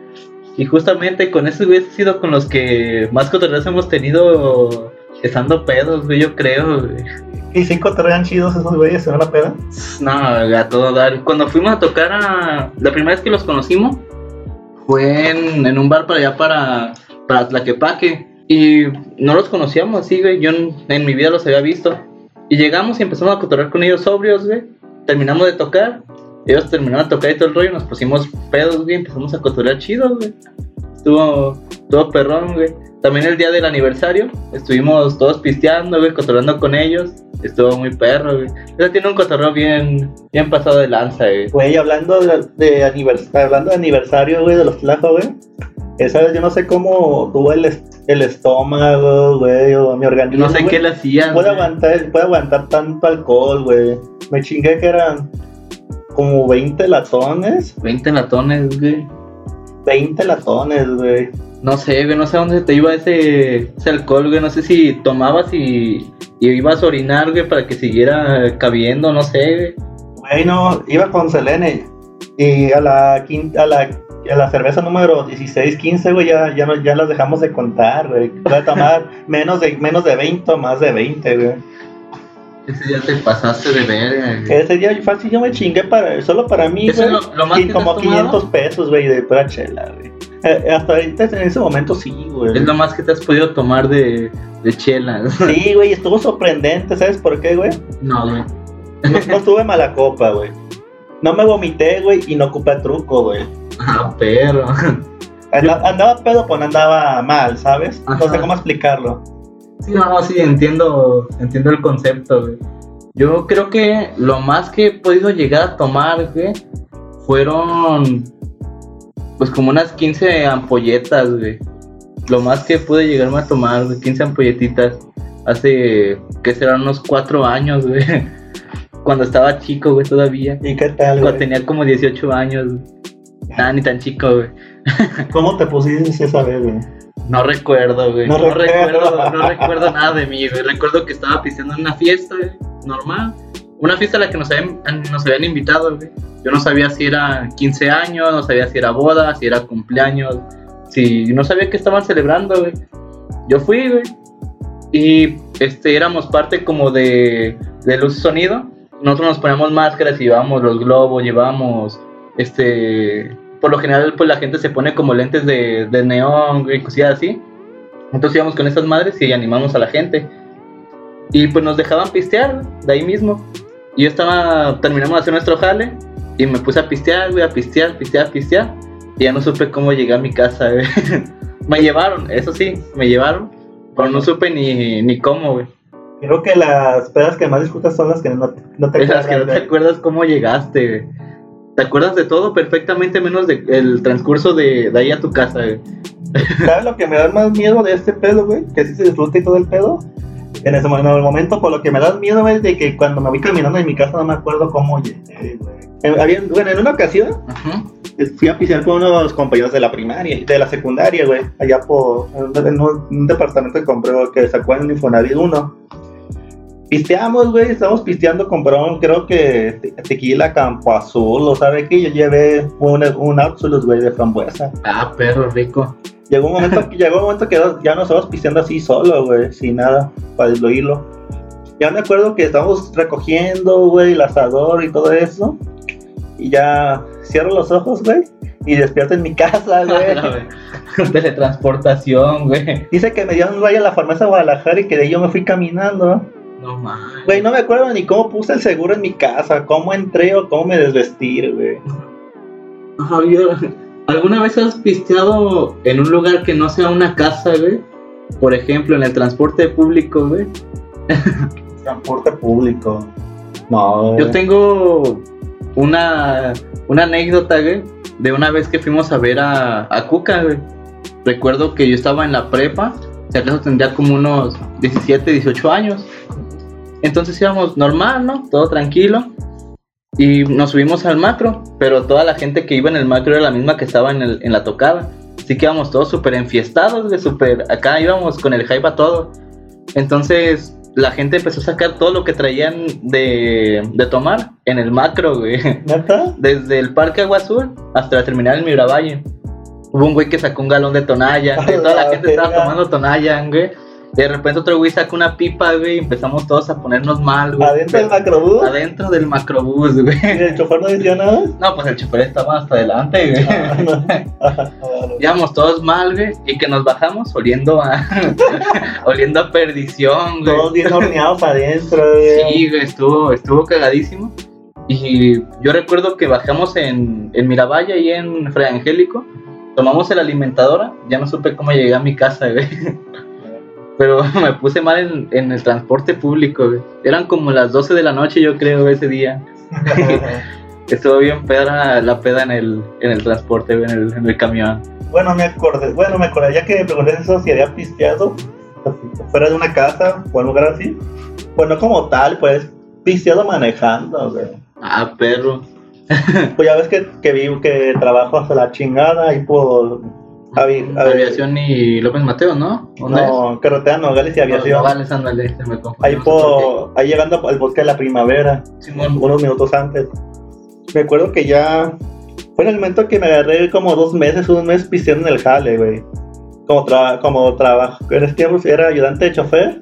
Y justamente con esos güeyes ha sido con los que más cotorreos hemos tenido estando pedos, güey, yo creo, güey. Y sí cotorrean chidos esos güeyes en una peda. No, a todo dar. Cuando fuimos a tocar a. La primera vez que los conocimos fue en, en un bar para allá para, para Tlaquepaque. Y no los conocíamos así, güey. Yo en, en mi vida los había visto. Y llegamos y empezamos a cotorrear con ellos sobrios, güey. Terminamos de tocar. Ellos terminaron de tocar y todo el rollo. Nos pusimos pedos, güey. Empezamos a cotorrear chidos, güey. Estuvo, estuvo perrón, güey. También el día del aniversario estuvimos todos pisteando, güey, cotorreando con ellos. Estuvo muy perro, güey. Ese tiene un cotorreo bien, bien pasado de lanza, güey. Güey, hablando de, de anivers- hablando de aniversario, güey, de los Tlajo, güey. Esa vez yo no sé cómo tuvo el, est- el estómago, güey, o mi organismo. No sé güey, qué le hacían. Puede aguantar, puede aguantar tanto alcohol, güey. Me chingué que eran como 20 latones. 20 latones, güey. 20 latones, güey. No sé, güey, no sé a dónde te iba ese, ese alcohol, güey. No sé si tomabas y, y ibas a orinar, güey, para que siguiera cabiendo, no sé, güey. Güey, no, iba con Selene. Y a la quinta, a la, a la cerveza número 16, 15, güey, ya, ya, no- ya las dejamos de contar, güey. Puede tomar *laughs* menos de, menos de 20 o más de 20, güey. Ese día te pasaste de verga, güey. Ese día fácil yo me chingué para, solo para mí, ¿Eso güey. lo- lo más y que como has tomado? 500 pesos, güey, de pura chela, güey. Eh, hasta ahorita en ese momento sí, güey. Es lo más que te has podido tomar de, de chela. Sí, güey, estuvo sorprendente, ¿sabes por qué, güey? No, güey. No, no tuve mala copa, güey. No me vomité, güey, y no ocupé truco, güey. Ah, perro. Andaba, andaba pedo, pues no andaba mal, ¿sabes? No sé Ajá. cómo explicarlo. Sí, no, sí, entiendo, entiendo el concepto, güey. Yo creo que lo más que he podido llegar a tomar, güey, fueron pues como unas 15 ampolletas, güey. Lo más que pude llegarme a tomar, güey, 15 ampolletitas. Hace, que serán unos 4 años, güey. *laughs* Cuando estaba chico, güey, todavía. ¿Y qué tal, Cuando güey? tenía como 18 años. güey. Nada, ni tan chico, güey. *laughs* ¿Cómo te pusiste esa vez, güey? No recuerdo, güey. No No, recuerdo. recuerdo, no recuerdo nada de mí, güey. Recuerdo que estaba pisteando en una fiesta, güey, normal. Una fiesta a la que nos habían, nos habían invitado, güey. Yo no sabía si era 15 años, no sabía si era boda, si era cumpleaños, si no sabía qué estaban celebrando, güey. Yo fui, güey. Y este éramos parte como de, de luz y sonido. Nosotros nos poníamos máscaras y llevábamos los globos, llevábamos este por lo general pues la gente se pone como lentes de, de neón y cosillas así. Entonces íbamos con esas madres y animamos a la gente. Y pues nos dejaban pistear de ahí mismo. Y yo estaba, terminamos de hacer nuestro jale y me puse a pistear, güey, a pistear, pistear, pistear. Y ya no supe cómo llegué a mi casa, güey. *laughs* me llevaron, eso sí, me llevaron. Pero no supe ni, ni cómo, güey. Creo que las pedas que más disfrutas son las que no, no te Esas que no te acuerdas cómo llegaste, güey. Te acuerdas de todo perfectamente menos del transcurso de, de ahí a tu casa, güey. ¿Sabes lo que me da más miedo de este pedo, güey? Que sí se disfruta y todo el pedo. En ese mo- en el momento, por lo que me da miedo, güey, de que cuando me voy caminando en mi casa no me acuerdo cómo llegué, güey. Eh, había- bueno, en una ocasión Ajá. fui a pisear con unos compañeros de la primaria, de la secundaria, güey, allá por en un, en un departamento que compré, que sacó en Infonavit 1. Pisteamos, güey, estamos pisteando, compraron, creo que te- tequila Campo Azul, o sabe que yo llevé un, un Absolut, güey, de frambuesa. Ah, perro rico. Llegó un momento, *laughs* que- llegó un momento que ya nos estábamos pisteando así solo, güey, sin nada, para desloírlo. Ya me acuerdo que estábamos recogiendo, güey, el asador y todo eso. Y ya cierro los ojos, güey, y despierto en mi casa, *laughs* güey. Teletransportación, güey. Dice que me dieron un rayo a la farmacia de Guadalajara y que de ahí yo me fui caminando. No mames. Güey, no me acuerdo ni cómo puse el seguro en mi casa, cómo entré o cómo me desvestí, güey. Yo- ¿Alguna vez has pisteado en un lugar que no sea una casa, güey? Por ejemplo, en el transporte público, güey. *laughs* Transporte público. No, güey. Yo tengo una, una anécdota, güey, de una vez que fuimos a ver a, a Cuca, güey. Recuerdo que yo estaba en la prepa, si acaso tendría como unos 17, 18 años. Entonces íbamos normal, ¿no? Todo tranquilo. Y nos subimos al macro, pero toda la gente que iba en el macro era la misma que estaba en, el- en la tocada. Así que íbamos todos súper enfiestados, de súper... Acá íbamos con el hype a todo. Entonces la gente empezó a sacar todo lo que traían de, de tomar en el macro, güey. *laughs* Desde el Parque Agua Azul hasta la terminal Miravalle. Hubo un güey que sacó un galón de Tonaya, güey. *laughs* A Toda la la gente estaba tomando Tonaya, güey. De repente otro güey sacó una pipa, güey, y empezamos todos a ponernos mal, güey. ¿Adentro del macrobús? Adentro del macrobús, güey. ¿Y el chofer no decía nada? No, pues el chofer estaba hasta adelante, güey. Ah, no. *laughs* Íbamos todos mal, güey, y que nos bajamos oliendo a *laughs* oliendo a perdición, güey. Todos bien horneados adentro, güey. Sí, güey, estuvo, estuvo cagadísimo. Y yo recuerdo que bajamos en, en Miravalle y en Fray Angélico. Tomamos el alimentadora. Ya no supe cómo llegué a mi casa, güey. *laughs* Pero *laughs* me puse mal en, en el transporte público, güey. Eran como las 12 de la noche, yo creo, ese día. *laughs* Estuvo bien peda la peda en el, en el transporte, en el, en el camión. Bueno, me acordé, bueno, me acordé, ya que me pregunté eso, si había pisteado fuera de una casa o un lugar así. Bueno, como tal, pues, pisteado manejando, güey. Ah, perro. Pues ya ves que, que vivo, que trabajo hasta la chingada ahí por avi- avi- Aviación y López Mateo, ¿no? ¿Dónde es? no, carretera Nogales y aviación. Nogales, ándale, me ahí no por ahí llegando al bosque de la primavera. Simón, unos minutos antes. Me acuerdo que ya fue en el momento que me agarré como dos meses, un mes pisteando en el jale, güey. Como, tra- como trabajo, en ese tiempo era ayudante de chofer,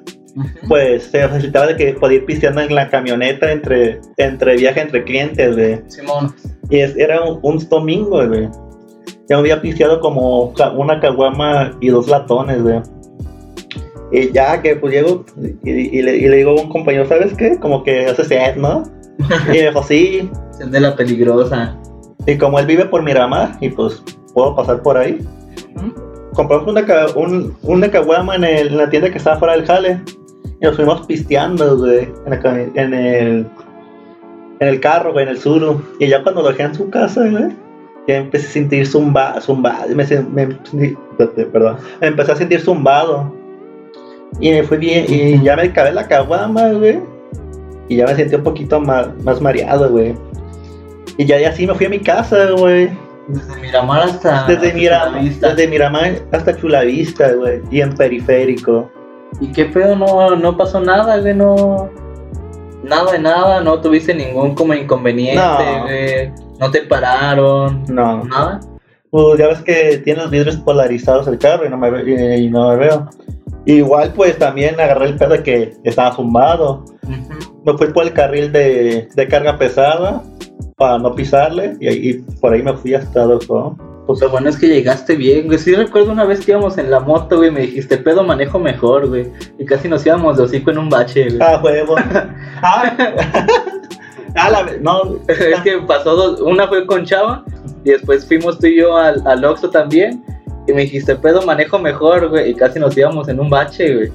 pues se facilitaba de que podía ir pisteando en la camioneta entre, entre viaje entre clientes, güey. Simón. Y es- era un, un domingo, güey. Ya me había pisteado como una caguama y dos latones, güey. Y ya que pues llego y, y le, y le digo a un compañero, ¿sabes qué? Como que hace sed, ¿no? *laughs* Y me dijo, sí, Es de la peligrosa. Y como él vive por Miramar, y pues puedo pasar por ahí, compramos una, un- una caguama en, el- en la tienda que estaba fuera del jale. y nos fuimos pisteando, güey, en, en el, en el carro, güey, en el suru. Y ya cuando lo dejé en su casa, güey, ya empecé a sentir zumba, zumba, me, me perdón, empecé a sentir zumbado. Y me fui bien, y ya me acabé la caguama, güey. Y ya me sentí un poquito más, más mareado, güey. Y ya de así me fui a mi casa, güey. Desde Miramar hasta. Desde, Miramar, desde Miramar hasta Chulavista, güey. Y en periférico. ¿Y qué pedo? No, no pasó nada, güey, no. Nada de nada, no tuviste ningún como inconveniente, No. güey. No te pararon. No. Nada. Pues ya ves que tiene los vidrios polarizados el carro y no me, ve- y no me veo. Igual pues también agarré el pedo de que estaba zumbado. Ujú. Me fui por el carril de, de carga pesada para no pisarle y por ahí me fui hasta los Pues lo bueno es que llegaste bien, güey. Sí recuerdo una vez que íbamos en la moto, güey, me dijiste, pedo manejo mejor, güey. Y casi nos íbamos de hocico en un bache, güey. Ah, huevo. *laughs* ah, *laughs* ah, la, *laughs* no, es que pasó dos, una fue con Chava y después fuimos tú y yo al, al Oxxo también. Y me dijiste, pedo manejo mejor, güey. Y casi nos íbamos en un bache, güey.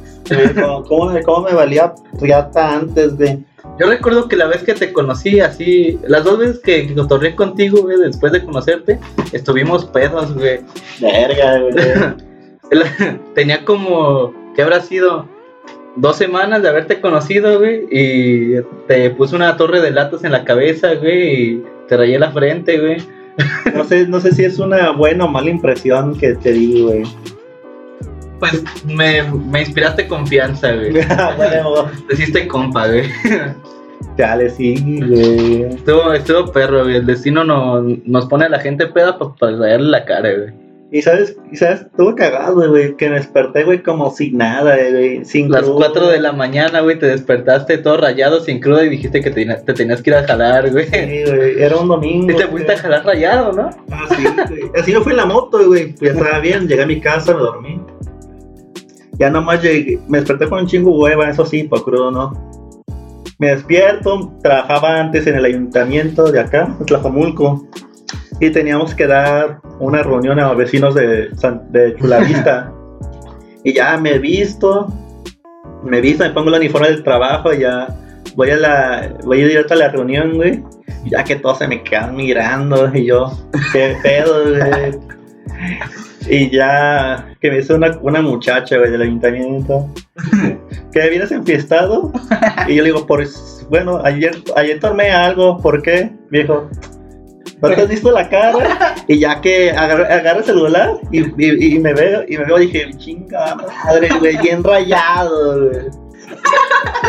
¿cómo, cómo me, cómo me valía riata antes, güey? Yo recuerdo que la vez que te conocí así, las dos veces que, que cotorré contigo, güey, después de conocerte, estuvimos pedos, güey. Verga, güey. *laughs* Tenía como, ¿qué habrá sido? Dos semanas de haberte conocido, güey, y te puse una torre de latas en la cabeza, güey, y te rayé la frente, güey. *laughs* No sé, no sé si es una buena o mala impresión que te di, güey. Pues me, me inspiraste confianza, güey. *laughs* Huevo. *laughs* Te hiciste compa, güey. Chale, sí, güey. Estuvo, estuvo perro, güey. El destino no- nos pone a la gente peda pa- para rayarle la cara, güey. Y sabes, y sabes, estuvo cagado, güey, que me desperté, güey, como sin nada, güey, sin Las cruda. 4 de la mañana, güey, te despertaste todo rayado, sin cruda y dijiste que te, te tenías que ir a jalar, güey. Sí, güey, era un domingo. Y te fuiste a jalar rayado, ¿no? Ah, sí, güey. Así fui en la moto, güey. Ya estaba bien, llegué a mi casa, me dormí. Ya nomás llegué, me desperté con un chingo hueva, eso sí, por crudo, ¿no? Me despierto, trabajaba antes en el ayuntamiento de acá, Tlajomulco, y teníamos que dar una reunión a los vecinos de, San- de Chulavista. *laughs* y ya me he visto, me visto, me pongo el uniforme del trabajo, y ya voy a la, voy directo a la reunión, güey. Ya que todos se me quedan mirando, y yo, qué pedo, güey. *laughs* Y ya que me dice una, una muchacha, güey, del ayuntamiento, *laughs* que vienes enfiestado. Y yo le digo, pues, bueno, ayer, ayer tomé algo, ¿por qué? Me dijo, ¿no te has visto la cara? Y ya que agarré el celular y, y- y me veo, y me veo, dije, chinga madre, güey, bien rayado, güey.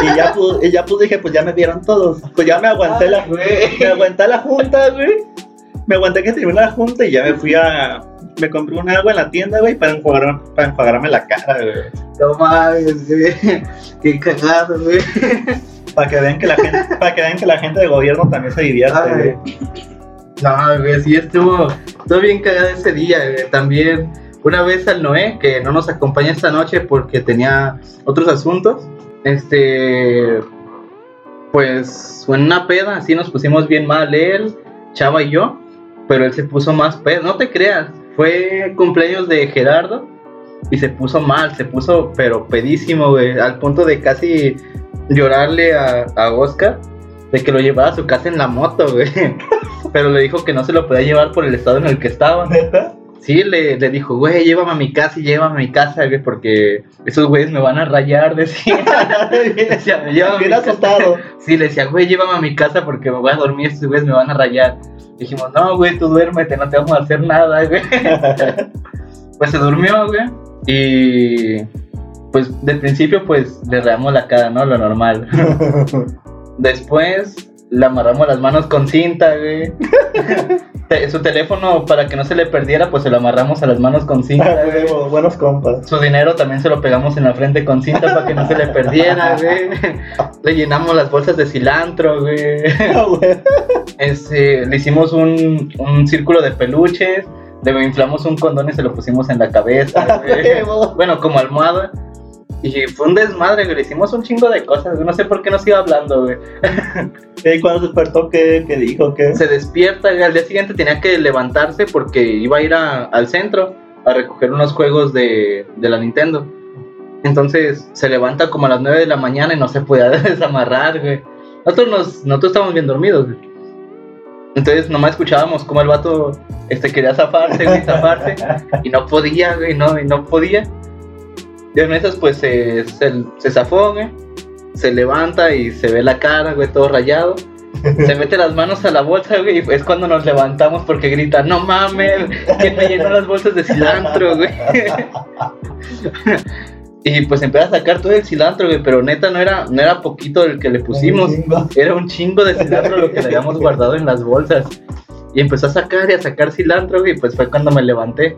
Y ya, pues, y ya pues dije, pues ya me vieron todos. Pues ya me aguanté la, me aguanté la junta, güey. Me aguanté que terminó la junta y ya me fui a. Me compré un agua en la tienda, güey, para, enjuagar, para enjuagarme la cara, güey. No mames, güey. Qué cagado, güey. Para que vean que la gente, para que vean que la gente de gobierno también se divierte, Ay. güey. *laughs* No, güey, sí estuvo, estuvo bien cagado ese día, güey. También una vez al Noé, que no nos acompaña esta noche porque tenía otros asuntos, este, pues en una peda, así nos pusimos bien mal él, Chava y yo, pero él se puso más pedo, no te creas, fue cumpleaños de Gerardo y se puso mal, se puso pero pedísimo, güey, al punto de casi llorarle a, a Oscar de que lo llevara a su casa en la moto, güey. *laughs* Pero le dijo que no se lo podía llevar por el estado en el que estaba. ¿Neta? Sí, le, le dijo, güey, llévame a mi casa y llévame a mi casa, güey, porque esos güeyes me van a rayar, *laughs* decía. Decía, "Llévame a mi Bien casa". asustado. Sí, le decía, güey, llévame a mi casa porque me voy a dormir, estos güeyes me van a rayar. Dijimos, no, güey, tú duérmete, no te vamos a hacer nada, güey. *laughs* Pues se durmió, güey. Y pues de principio, pues le reamos la cara, ¿no? Lo normal. *laughs* Después le amarramos las manos con cinta, güey. *laughs* Su teléfono, para que no se le perdiera, pues se lo amarramos a las manos con cinta, güey. Huevo, Buenos compas. Su dinero también se lo pegamos en la frente con cinta para que no se le perdiera, *laughs* güey. Le llenamos las bolsas de cilantro, güey. Ah, güey. Este, le hicimos un, un círculo de peluches, le inflamos un condón y se lo pusimos en la cabeza, güey. Huevo. Bueno, como almohada. Y fue un desmadre, güey. Hicimos un chingo de cosas, güey. No sé por qué nos iba hablando, güey. ¿Y cuando se despertó qué, qué dijo? ¿Qué? Se despierta, güey. Al día siguiente tenía que levantarse porque iba a ir a- al centro a recoger unos juegos de, de la Nintendo. Entonces se levanta como a las 9 de la mañana y no se podía *laughs* desamarrar, güey. Nosotros, nos, nosotros estábamos bien dormidos, güey. Entonces nomás escuchábamos cómo el vato este, quería zafarse, güey, zafarse. Y no podía, güey, no, y no podía. Y en esas, pues se, se, se zafó, güey. Se levanta y se ve la cara, güey, todo rayado. Se mete las manos a la bolsa, güey, y es cuando nos levantamos porque grita, no mames, que me llenó las bolsas de cilantro, güey. *laughs* Y pues empieza a sacar todo el cilantro, güey, pero neta no era, no era poquito el que le pusimos, Un era un chingo de cilantro lo que le habíamos guardado en las bolsas. Y empezó a sacar y a sacar cilantro, güey, y pues fue cuando me levanté.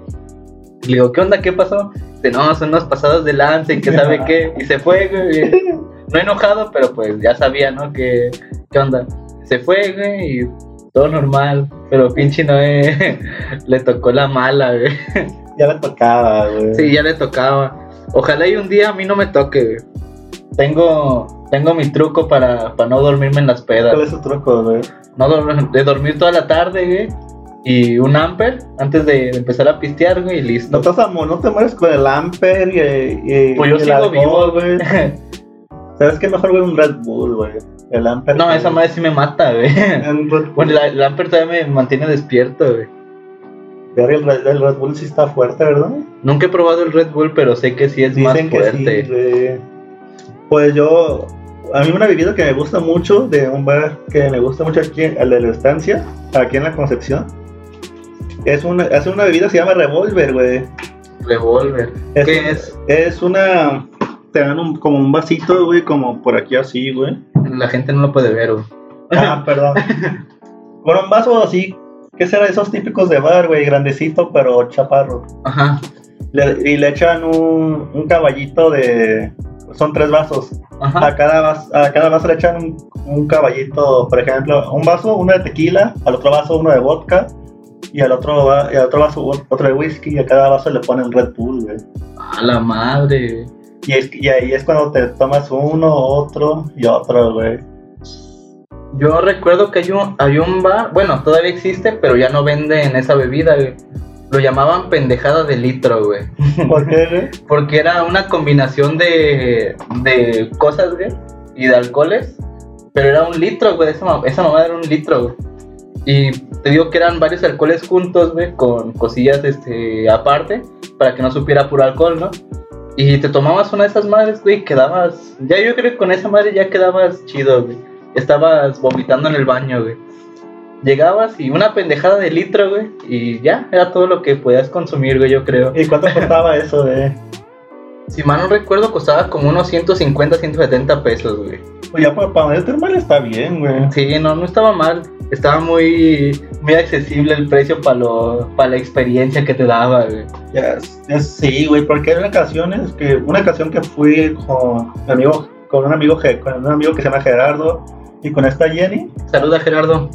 Le digo, ¿qué onda? ¿Qué pasó? Dice, no, son unos pasados de lance y que sabe qué. *laughs* Y se fue, güey. No enojado, pero pues ya sabía, ¿no? Que, ¿Qué onda? Se fue, güey, y todo normal. Pero pinche Noé *laughs* le tocó la mala, güey. Ya le tocaba, güey. Sí, ya le tocaba. Ojalá y un día a mí no me toque, güey. Tengo, tengo mi truco para, para no dormirme en las pedas. ¿Cuál es su truco, güey? No de dormir toda la tarde, güey. Y un amper antes de empezar a pistear, güey, y listo. No te, amo, no te mueres con el Amper y, y- Pues yo y sigo alcohol, vivo, güey. *laughs* ¿Sabes qué mejor, güey? Un Red Bull, güey. El Amper. no, esa madre sí me mata, güey. Bueno, la- el amper todavía me mantiene despierto, güey. Verga, El el Red Bull sí está fuerte, ¿verdad? Nunca he probado el Red Bull, pero sé que sí es más Dicen que fuerte. sí. Pues yo, a mí una bebida que me gusta mucho de un bar que me gusta mucho aquí, el de la estancia, aquí en la Concepción, es una, es una bebida se llama Revolver, güey. Revolver. Es ¿Qué es? Es una, te dan un, como un vasito, güey, como por aquí así, güey. La gente no lo puede ver, güey. Ah, *laughs* perdón. Bueno, un vaso así, ¿qué será? Esos típicos de bar, güey, grandecito, pero chaparro. Ajá. Le- y le echan un, un caballito de... Son tres vasos. Ajá. A cada, vaso, a cada vaso le echan un, un caballito, por ejemplo, un vaso, uno de tequila, al otro vaso uno de vodka, y al otro, va- y al otro vaso otro de whisky, y a cada vaso le ponen Red Bull, güey. A la madre. Y, es, y ahí es cuando te tomas uno, otro y otro, güey. Yo recuerdo que hay un, hay un bar, bueno, todavía existe, pero ya no venden esa bebida, güey. Lo llamaban pendejada de litro, güey. *laughs* ¿Por qué, güey? Porque era una combinación de, de cosas, güey, y de alcoholes. Pero era un litro, güey. Esa, esa mamada era un litro, güey. Y te digo que eran varios alcoholes juntos, güey, con cosillas este, aparte, para que no supiera puro alcohol, ¿no? Y te tomabas una de esas madres, güey, quedabas. Ya yo creo que con esa madre ya quedabas chido, güey. Estabas vomitando en el baño, güey. Llegabas y una pendejada de litro, güey, y ya, era todo lo que podías consumir, güey, yo creo. ¿Y cuánto costaba *laughs* eso, güey? Si mal no recuerdo, costaba como unos 150, 170 pesos, güey. Pues ya para, para termal está bien, güey. Sí, no, no estaba mal. Estaba muy, muy accesible el precio para lo, para la experiencia que te daba, güey. Ya sí, güey, porque hay ocasiones que, una ocasión que fui con mi amigo, con un amigo, con un amigo que se llama Gerardo y con esta Jenny, Saluda, Gerardo.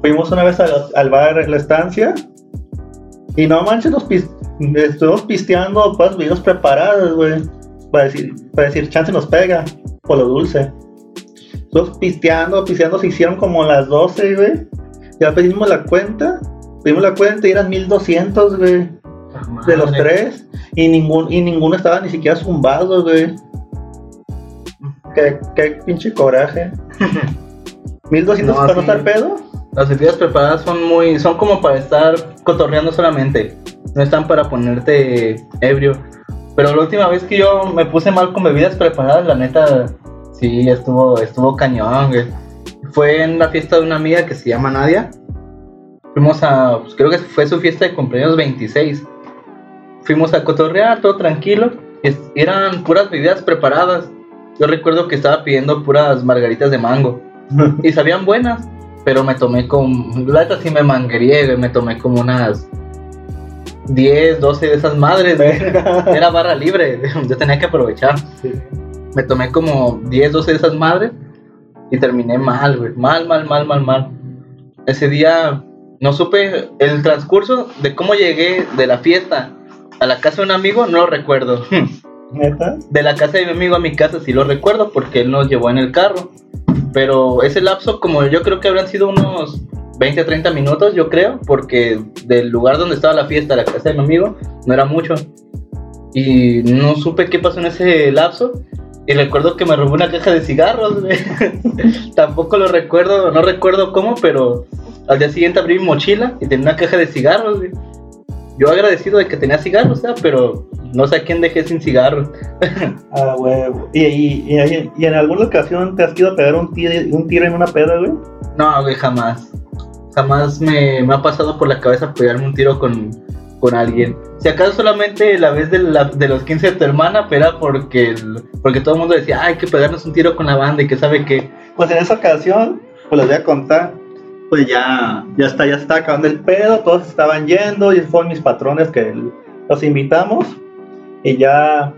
fuimos una vez al, al bar La Estancia y no manches, nos pis- estuvimos pisteando pues bebidas preparadas, güey, para decir, para decir, chance nos pega, por lo dulce. Estuvimos pisteando, pisteando, se hicieron como las 12, güey, ya pedimos la cuenta, pedimos la cuenta y eran 1200, güey. de los tres y ningún y ninguno estaba ni siquiera zumbado, güey. Qué, qué pinche coraje. *laughs* 1200 No, para no sí. estar pedo. Las bebidas preparadas son muy, son como para estar cotorreando solamente. No están para ponerte ebrio. Pero la última vez que yo me puse mal con bebidas preparadas, la neta, sí, estuvo, estuvo cañón, güey. Fue en la fiesta de una amiga que se llama Nadia. Fuimos a, pues, creo que fue su fiesta de cumpleaños 26. Fuimos a cotorrear, todo tranquilo. es- eran puras bebidas preparadas. Yo recuerdo que estaba pidiendo puras margaritas de mango. *laughs* Y sabían buenas. Pero me tomé con. La neta sí me manguería, güey. Me tomé como unas 10, 12 de esas madres, güey. *laughs* Era barra libre. *laughs* Yo tenía que aprovechar. Sí. Me tomé como 10, 12 de esas madres. Y terminé mal, güey. Mal, mal, mal, mal, mal. Ese día no supe el transcurso de cómo llegué de la fiesta a la casa de un amigo, no lo recuerdo. *laughs* ¿Neta? De la casa de mi amigo a mi casa sí lo recuerdo porque él nos llevó en el carro. Pero ese lapso, como yo creo que habrán sido unos 20, 30 minutos, yo creo, porque del lugar donde estaba la fiesta a la casa de mi amigo no era mucho. Y no supe qué pasó en ese lapso. Y recuerdo que me robó una caja de cigarros, güey. *laughs* Tampoco lo recuerdo, no recuerdo cómo, pero al día siguiente abrí mi mochila y tenía una caja de cigarros, güey. Yo agradecido de que tenía cigarros, pero no sé a quién dejé sin cigarros. *laughs* Ah, huevo. ¿Y, y, y, y en alguna ocasión te has ido a pegar un tiro, un tiro en una peda, güey? No, güey, jamás. Jamás me, me ha pasado por la cabeza pegarme un tiro con, con alguien. Si acaso solamente la vez de, la- de los 15 de tu hermana, pero era porque, el- porque todo el mundo decía, "Ah, hay que pegarnos un tiro con la banda y que sabe que... Pues en esa ocasión, pues les voy a contar. Pues ya, ya está, ya está acabando el pedo, todos estaban yendo y fueron mis patrones que los invitamos. Y ya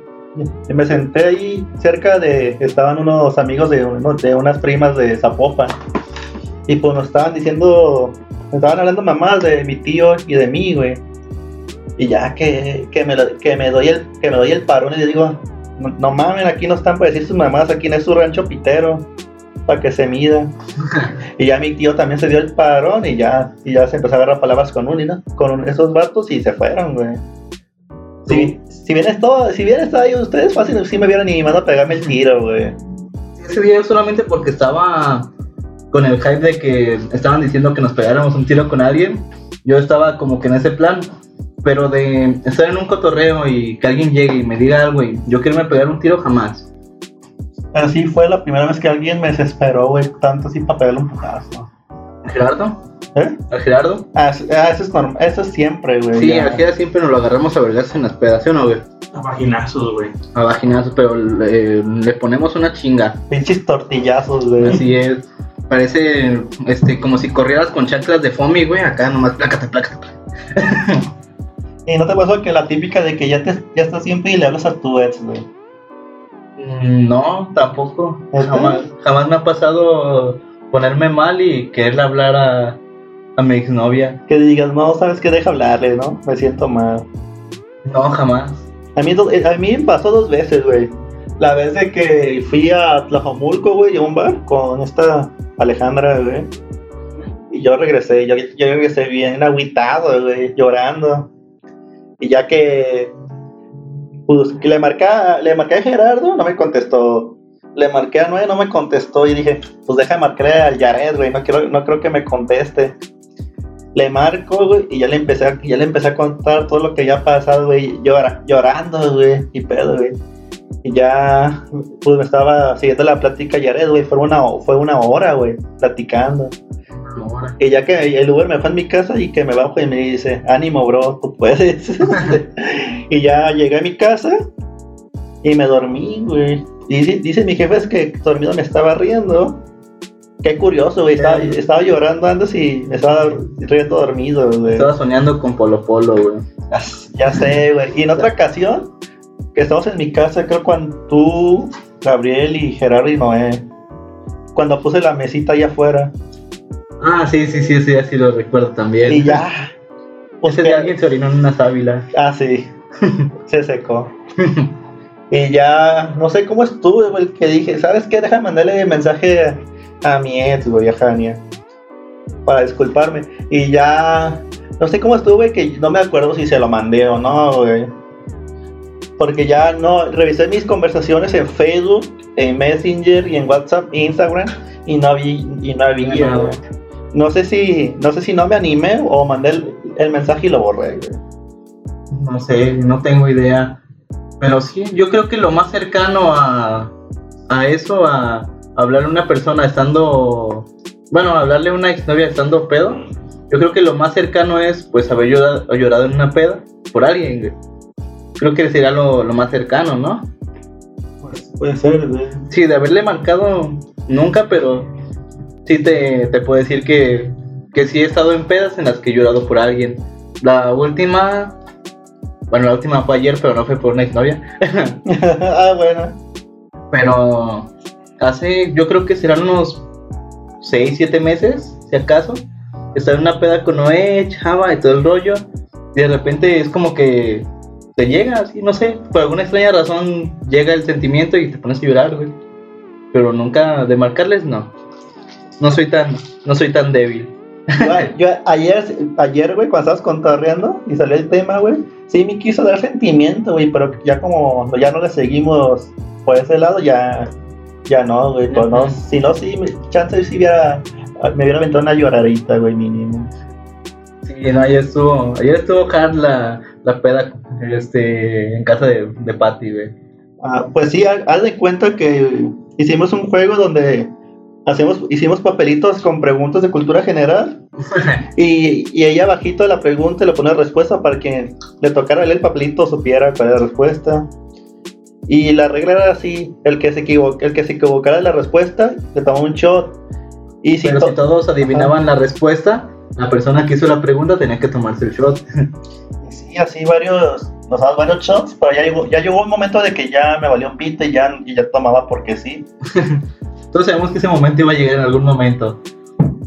me senté ahí cerca de, estaban unos amigos de, uno- de unas primas de Zapopan. Y pues nos estaban diciendo, nos estaban hablando mamás de mi tío y de mí, güey. Y ya que, que, me, lo- que, me doy el, que me doy el parón y le digo, no, no mamen, aquí no están para decir sus mamás, aquí no es su rancho pitero para que se mida. *laughs* y ya mi tío también se dio el parón y ya, y ya se empezó a agarrar palabras con un, ¿no? con un- esos vatos y se fueron, güey. Si, si bien estado, si bien estado ahí ustedes, fácil, sí me hubieran animado a pegarme el tiro, güey. Ese día solamente porque estaba con el hype de que estaban diciendo que nos pegáramos un tiro con alguien, yo estaba como que en ese plan. Pero de estar en un cotorreo y que alguien llegue y me diga algo y yo quiero me pegar un tiro, jamás. Así fue la primera vez que alguien me desesperó, güey, tanto así para pegarle un putazo. ¿Gerardo? ¿Eh? ¿A Gerardo? Ah, ah, eso es normal, eso es siempre, güey. Sí, ya. a Gerardo siempre nos lo agarramos a vergas en las pedas, ¿sí o no, güey? A vaginazos, güey. A vaginazos, pero le, le ponemos una chinga. Pinches tortillazos, güey. Así es. Parece este, como si corrieras con chanclas de foamy, güey. Acá nomás plácate, plácate. *laughs* Y no te pasó que la típica de que ya, te, ya estás siempre y le hablas a tu ex, güey. Mm, No, tampoco. Jamás, jamás me ha pasado ponerme mal y quererle hablar a, a mi exnovia. Que digas, no, sabes que deja hablarle, ¿no? Me siento mal. No, jamás. A mí, do- a mí pasó dos veces, güey. La vez de que fui a Tlajomulco, güey, a un bar con esta Alejandra, güey. Y yo regresé, yo, yo regresé bien agüitado, güey, llorando. Y ya que, pues, le marqué, le marqué a Gerardo, no me contestó. Le marqué a Noé, no me contestó. Y dije, pues deja de marcarle al Yared, güey, no, quiero, no creo que me conteste. Le marco, güey, y ya le empecé a, ya le empecé a contar todo lo que había pasado, güey, llora, llorando, güey, y pedo, güey. Y ya, pues me estaba siguiendo la plática Yared, güey, fue una, fue una hora, güey, platicando. Y ya que el Uber me fue a mi casa y que me bajo y me dice, ánimo, bro, tú puedes. *laughs* y ya llegué a mi casa y me dormí, güey. Y dice, dice mi jefe es que dormido me estaba riendo. Qué curioso, güey. Estaba, estaba llorando antes y me estaba riendo dormido, güey. Estaba soñando con Polo Polo, güey. Ya, ya sé, güey. Y en otra ocasión, que estamos en mi casa, creo cuando tú, Gabriel y Gerardo y Noé, cuando puse la mesita allá afuera. Ah, sí, sí, sí, sí, así lo recuerdo también. Y ya. Pues *laughs* Ese que- día alguien se orinó en una sábila. Ah, sí. *laughs* Se secó. y ya, no sé cómo estuve, güey, que dije, ¿sabes qué? Deja mandarle mensaje a, a mi ex, güey, a Jania. Para disculparme. Y ya, no sé cómo estuve, que no me acuerdo si se lo mandé o no, güey. Porque ya no, revisé mis conversaciones en Facebook, en Messenger y en WhatsApp Instagram y no vi, y no había. No sé si, no sé si no me animé o mandé el, el mensaje y lo borré, güey. No sé, no tengo idea. Pero sí, yo creo que lo más cercano a, a eso, a hablarle a una persona estando. Bueno, hablarle a una exnovia estando pedo. Yo creo que lo más cercano es, pues, haber llorado, llorado en una peda por alguien, güey. Creo que sería lo, lo más cercano, ¿no? Pues puede ser, güey. Sí, de haberle marcado nunca, pero sí te, te puedo decir que, que sí he estado en pedas en las que he llorado por alguien. La última, bueno, la última fue ayer, pero no fue por una exnovia. *laughs* ah, bueno. Pero hace, yo creo que serán unos 6, 7 meses, si acaso. Estaba en una peda con Noé, Chava y todo el rollo. Y de repente es como que te llega, así, no sé, por alguna extraña razón llega el sentimiento y te pones a llorar, güey. Pero nunca de marcarles, no. No soy tan, no soy tan débil. Yo ayer, ayer, güey, cuando estabas contarreando y salió el tema, güey, sí me quiso dar sentimiento, güey, pero ya como ya no le seguimos por ese lado, ya, ya no, güey, pues no, si no, sí, me- chance si hubiera, me hubiera aventado una lloradita, güey, mínimo. Sí, no, ayer estuvo, ayer estuvo hard la, la peda este, en casa de, de Patty, güey. Ah, pues sí, ha- haz de cuenta que hicimos un juego donde hacemos, hicimos papelitos con preguntas de cultura general *laughs* y, y ella bajito de la pregunta le pone respuesta para que le tocara leer el papelito supiera cuál era la respuesta. Y la regla era así, el que se equivo- el que se equivocara de la respuesta le tomaba un shot. Y si Pero to- si todos adivinaban la respuesta, la persona que hizo la pregunta tenía que tomarse el shot. Sí, así varios, nos daban varios shots, pero ya llegó, ya llegó un momento de que ya me valió un pito y ya, y ya tomaba porque sí. *laughs* Todos sabemos que ese momento iba a llegar en algún momento.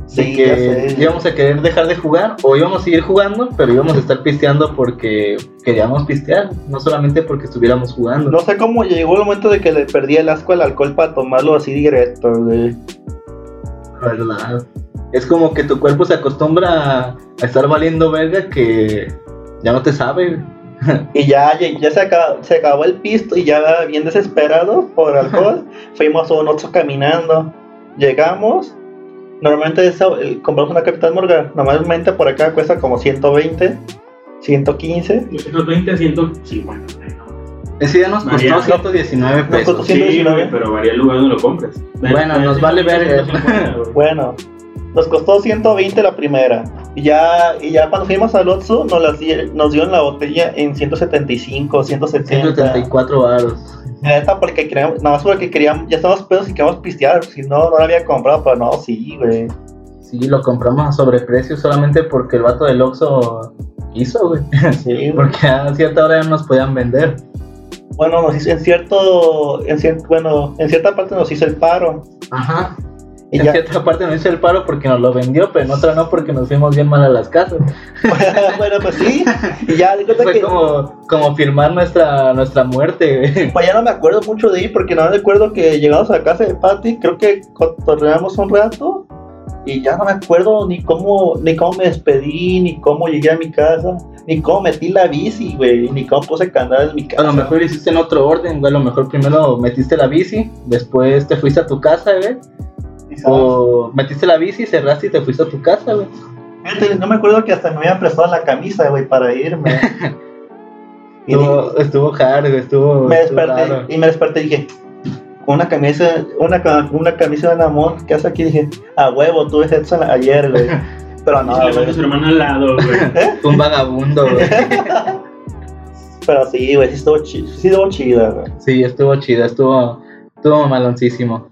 Sí, que íbamos a querer dejar de jugar o íbamos a seguir jugando, pero íbamos a estar pisteando porque queríamos pistear, no solamente porque estuviéramos jugando. No sé cómo llegó el momento de que le perdí el asco al alcohol para tomarlo así directo, güey. La verdad. Es como que tu cuerpo se acostumbra a estar valiendo verga que ya no te sabe. *laughs* Y ya, ya, ya se, acabó, se acabó el pisto y ya bien desesperado por alcohol, fuimos a un otro caminando. Llegamos. Normalmente esa- el- compramos una Capital Morgan. Normalmente por acá cuesta como 120, 115. 220 150. ¿no? Ese día nos costó María. 119 Nos costó pesos. Sí, 119. güey, pero varía el lugar donde lo compres. Bueno, nos vale verga. 150, güey. Bueno, nos costó 120 la primera. Y ya, y ya cuando fuimos al Otsu nos, las nos dieron la botella en 175, 170. 174 varos. La neta, porque queríamos, nada más porque queríamos, ya estábamos pedos y queríamos pistear, si no, no la había comprado, pero no, sí, güey. Sí, lo compramos a sobreprecio solamente porque el vato del Oxxo quiso, güey. *laughs* Sí. Porque a cierta hora ya no nos podían vender. Bueno, nos hizo, en cierto, en cier- bueno, en cierta parte nos hizo el paro. Ajá. *laughs* Y en ya, cierta parte nos hizo el paro porque nos lo vendió, pero en otra no porque nos fuimos bien mal a las casas. *laughs* bueno, pues sí, y ya, cuenta Fue que, como, como firmar nuestra, nuestra muerte, güey. pues ya no me acuerdo mucho de ir, porque no me acuerdo que llegamos a casa de Patty, creo que cotorreamos un rato, y ya no me acuerdo ni cómo, ni cómo me despedí, ni cómo llegué a mi casa, ni cómo metí la bici, güey, ni cómo puse candados en mi casa. A lo mejor lo hiciste en otro orden, güey. A lo mejor primero metiste la bici, después te fuiste a tu casa, güey. O metiste la bici, cerraste y te fuiste a tu casa, güey. Fíjate, no me acuerdo que hasta me habían prestado la camisa, güey, para irme. *laughs* y dije- Estuvo, estuvo hard, güey. Estuvo. me estuvo desperté raro. y me desperté y dije, con una camisa, una, una camisa de amor, ¿qué hace aquí? Dije, a huevo, tuve sexo ayer, güey. *laughs* Pero Y no, se su hermano al lado, güey. Fue *laughs* un vagabundo, güey. Pero sí, güey, sí estuvo chido, sí estuvo chida, güey. Sí, estuvo chido, estuvo, estuvo maloncísimo.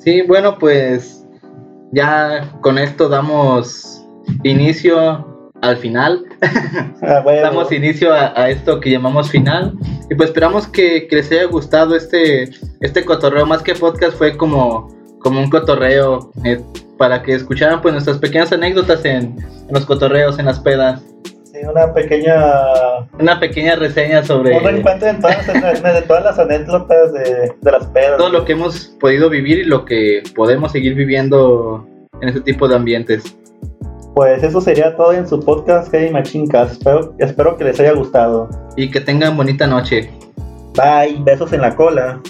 Sí, bueno, pues ya con esto damos inicio al final. A huevo. Damos inicio a, a esto que llamamos final. Y pues esperamos que, que les haya gustado este, este cotorreo. Más que podcast fue como, como un cotorreo eh, para que escucharan pues nuestras pequeñas anécdotas en, en los cotorreos, en las pedas. Sí, una pequeña. Una pequeña reseña sobre Un reencuentro de todas, de todas las anécdotas de, de las pedas. todo lo que hemos podido vivir y lo que podemos seguir viviendo en este tipo de ambientes. Pues eso sería todo en su podcast Heavy Machine Cast. Espero, espero que les haya gustado. Y que tengan bonita noche. Bye, besos en la cola.